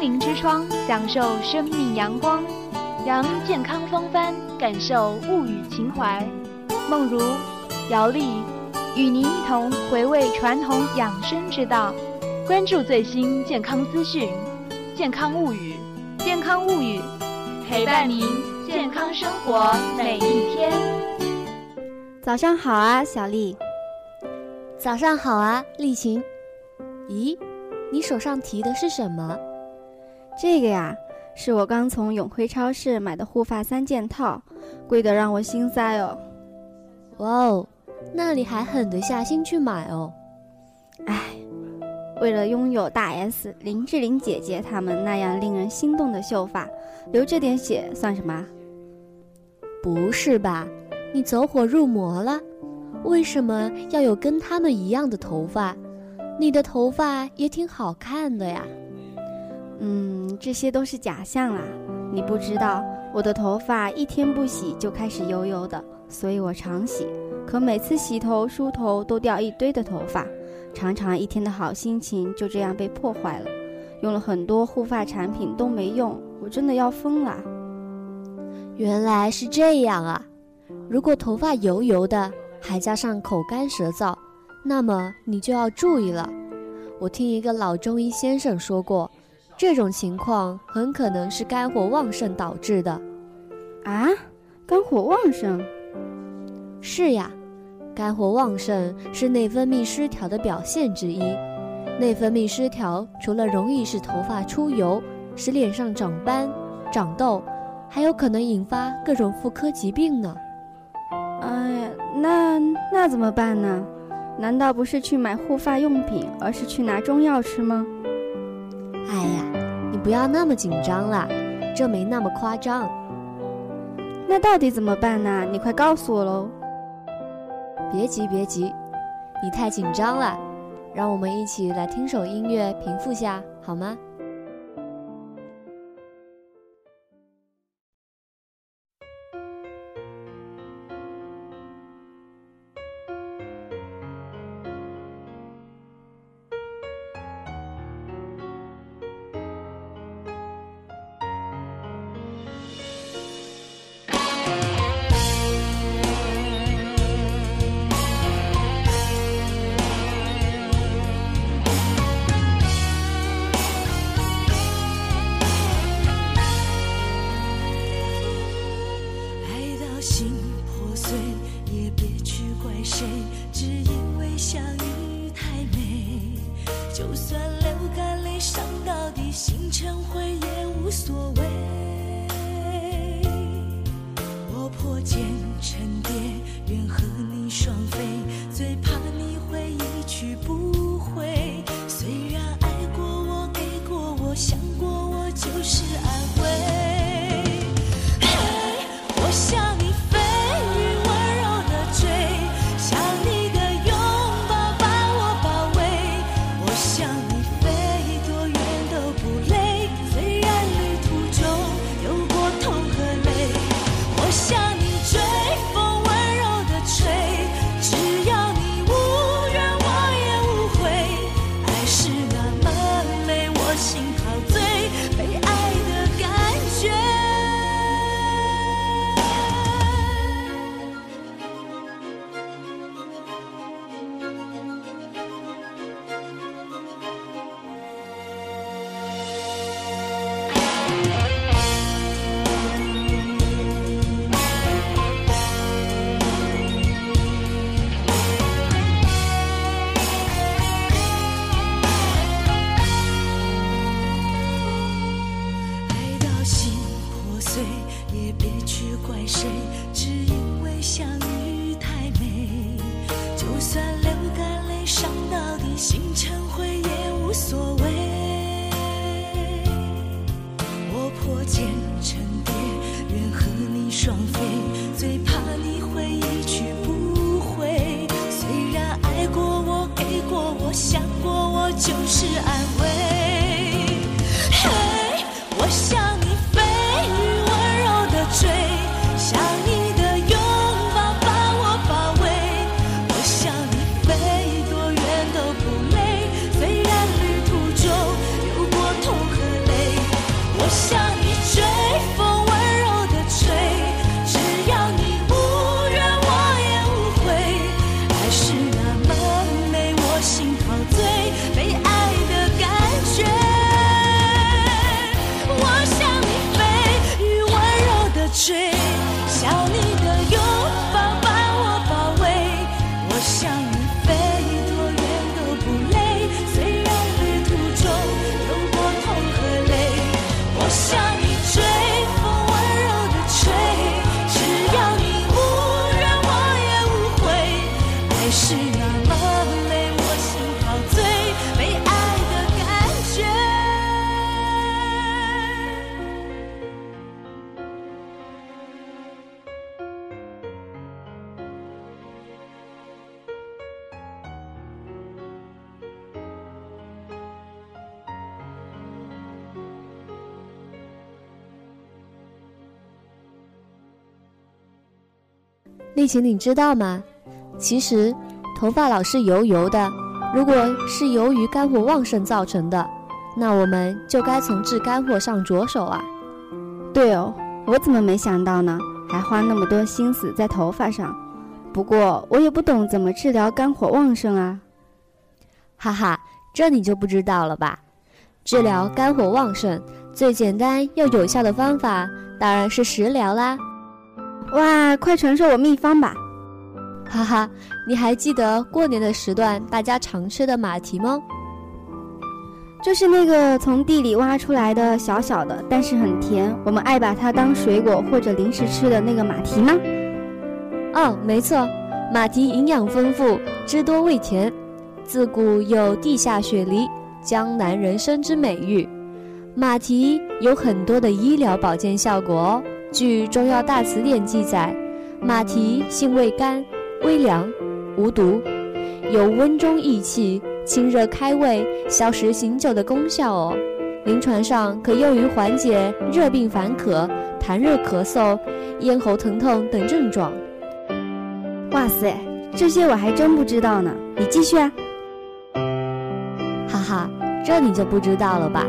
灵之窗，享受生命阳光，扬健康风帆，感受物语情怀。梦如、姚丽与您一同回味传统养生之道，关注最新健康资讯，健康物语，健康物语，陪伴您健康生活每一天。早上好啊，小丽。早上好啊，丽琴。咦，你手上提的是什么？这个呀，是我刚从永辉超市买的护发三件套，贵得让我心塞哦。哇哦，那你还狠得下心去买哦？唉，为了拥有大 S、林志玲姐姐她们那样令人心动的秀发，流这点血算什么？不是吧，你走火入魔了？为什么要有跟他们一样的头发？你的头发也挺好看的呀。嗯，这些都是假象啦。你不知道，我的头发一天不洗就开始油油的，所以我常洗。可每次洗头梳头都掉一堆的头发，常常一天的好心情就这样被破坏了。用了很多护发产品都没用，我真的要疯了。原来是这样啊！如果头发油油的，还加上口干舌燥，那么你就要注意了。我听一个老中医先生说过。这种情况很可能是肝火旺盛导致的，啊，肝火旺盛？是呀，肝火旺盛是内分泌失调的表现之一。内分泌失调除了容易使头发出油、使脸上长斑、长痘，还有可能引发各种妇科疾病呢。哎呀，那那怎么办呢？难道不是去买护发用品，而是去拿中药吃吗？不要那么紧张啦，这没那么夸张。那到底怎么办呢？你快告诉我喽！别急别急，你太紧张了，让我们一起来听首音乐平复下好吗？去不就算流干泪，伤到底，心成灰也无所谓。我破茧成蝶，愿和你双飞，最怕你会一去不回。虽然爱过我，给过我，想过我，就是安慰。嘿，我想。丽琴，你知道吗？其实头发老是油油的，如果是由于肝火旺盛造成的，那我们就该从治肝火上着手啊。对哦，我怎么没想到呢？还花那么多心思在头发上。不过我也不懂怎么治疗肝火旺盛啊。哈哈，这你就不知道了吧？治疗肝火旺盛最简单又有效的方法当然是食疗啦。哇，快传授我秘方吧！哈哈，你还记得过年的时段大家常吃的马蹄吗？就是那个从地里挖出来的小小的，但是很甜，我们爱把它当水果或者零食吃的那个马蹄吗？哦，没错，马蹄营养丰富，汁多味甜，自古有地下雪梨、江南人参之美誉。马蹄有很多的医疗保健效果哦。据《中药大辞典》记载，马蹄性味甘。微凉，无毒，有温中益气、清热开胃、消食醒酒的功效哦。临床上可用于缓解热病烦渴、痰热咳嗽、咽喉疼痛等症状。哇塞，这些我还真不知道呢！你继续啊。哈哈，这你就不知道了吧？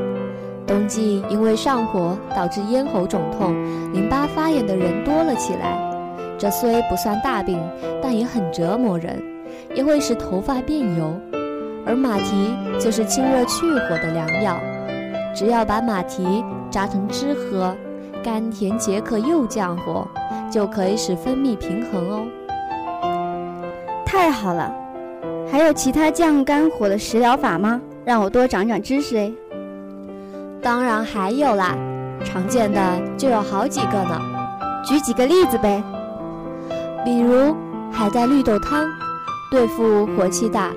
冬季因为上火导致咽喉肿痛、淋巴发炎的人多了起来。这虽不算大病，但也很折磨人，也会使头发变油。而马蹄就是清热去火的良药，只要把马蹄榨成汁喝，甘甜解渴又降火，就可以使分泌平衡哦。太好了，还有其他降肝火的食疗法吗？让我多长长知识哎。当然还有啦，常见的就有好几个呢，举几个例子呗。比如海带绿豆汤，对付火气大，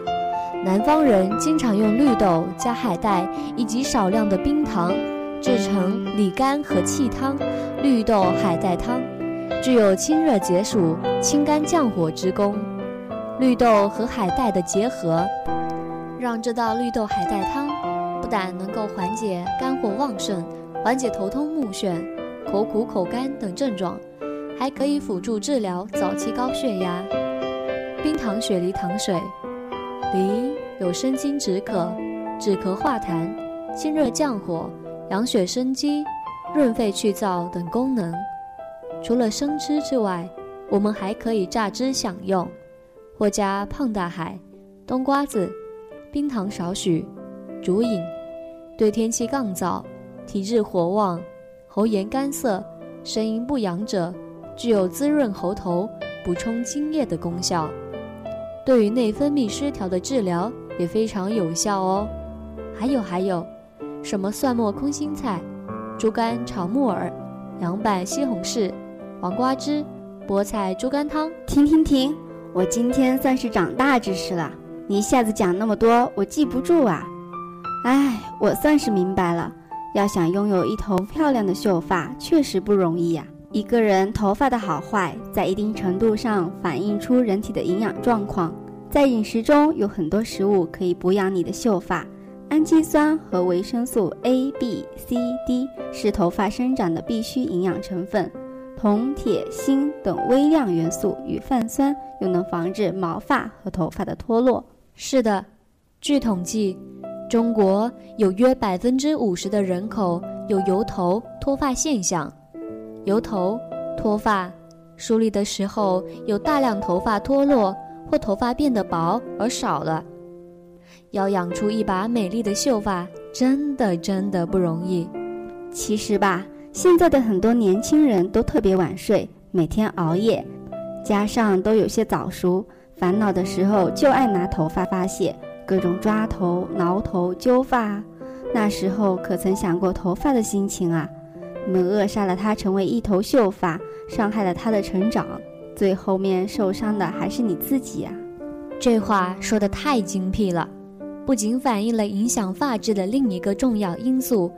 南方人经常用绿豆加海带以及少量的冰糖，制成理肝和气汤——绿豆海带汤，具有清热解暑、清肝降火之功。绿豆和海带的结合，让这道绿豆海带汤不但能够缓解肝火旺盛、缓解头痛目眩、口苦口干等症状。还可以辅助治疗早期高血压。冰糖雪梨糖水，梨有生津止渴、止咳化痰、清热降火、养血生肌、润肺去燥等功能。除了生吃之外，我们还可以榨汁享用，或加胖大海、冬瓜子、冰糖少许，煮饮。对天气干燥、体质火旺、喉炎干涩、声音不扬者。具有滋润喉头、补充津液的功效，对于内分泌失调的治疗也非常有效哦。还有还有，什么蒜末空心菜、猪肝炒木耳、凉拌西红柿、黄瓜汁、菠菜猪肝汤。停停停！我今天算是长大知识了。你一下子讲那么多，我记不住啊。哎，我算是明白了。要想拥有一头漂亮的秀发，确实不容易呀。一个人头发的好坏，在一定程度上反映出人体的营养状况。在饮食中有很多食物可以补养你的秀发，氨基酸和维生素 A、B、C、D 是头发生长的必需营养成分，铜、铁、锌等微量元素与泛酸又能防止毛发和头发的脱落。是的，据统计，中国有约百分之五十的人口有油头、脱发现象。油头、脱发、梳理的时候有大量头发脱落或头发变得薄而少了。要养出一把美丽的秀发，真的真的不容易。其实吧，现在的很多年轻人都特别晚睡，每天熬夜，加上都有些早熟，烦恼的时候就爱拿头发发泄，各种抓头、挠头、揪发。那时候可曾想过头发的心情啊？你们扼杀了它成为一头秀发，伤害了它的成长，最后面受伤的还是你自己啊！这话说的太精辟了，不仅反映了影响发质的另一个重要因素，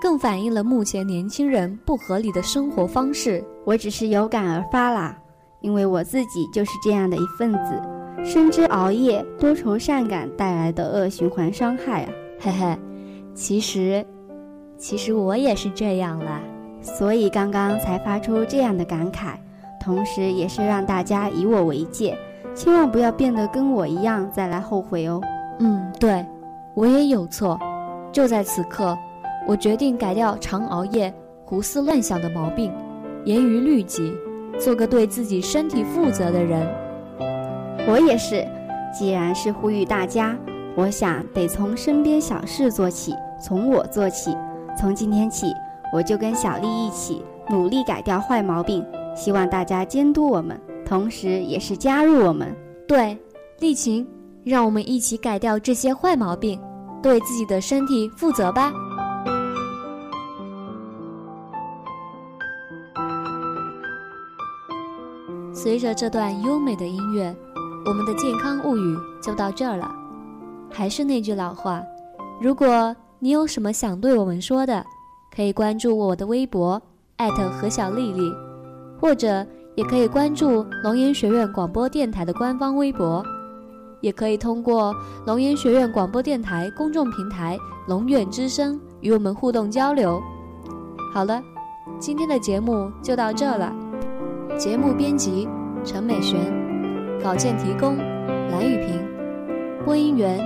更反映了目前年轻人不合理的生活方式。我只是有感而发啦，因为我自己就是这样的一份子，深知熬夜、多愁善感带来的恶循环伤害啊！嘿嘿，其实。其实我也是这样了，所以刚刚才发出这样的感慨：同时也是让大家以我为戒，千万不要变得跟我一样再来后悔哦。嗯，对，我也有错。就在此刻，我决定改掉常熬夜、胡思乱想的毛病，严于律己，做个对自己身体负责的人。我也是，既然是呼吁大家，我想得从身边小事做起，从我做起。从今天起，我就跟小丽一起努力改掉坏毛病，希望大家监督我们，同时也是加入我们。对，丽琴，让我们一起改掉这些坏毛病，对自己的身体负责吧。随着这段优美的音乐。我们的健康物语就到这儿了，还是那句老话，如果你有什么想对我们说的，可以关注我的微博何小丽丽，或者也可以关注龙岩学院广播电台的官方微博，也可以通过龙岩学院广播电台公众平台龙远之声与我们互动交流。好了，今天的节目就到这了，节目编辑陈美璇。稿件提供：蓝雨萍，播音员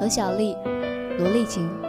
何小丽、罗丽琴。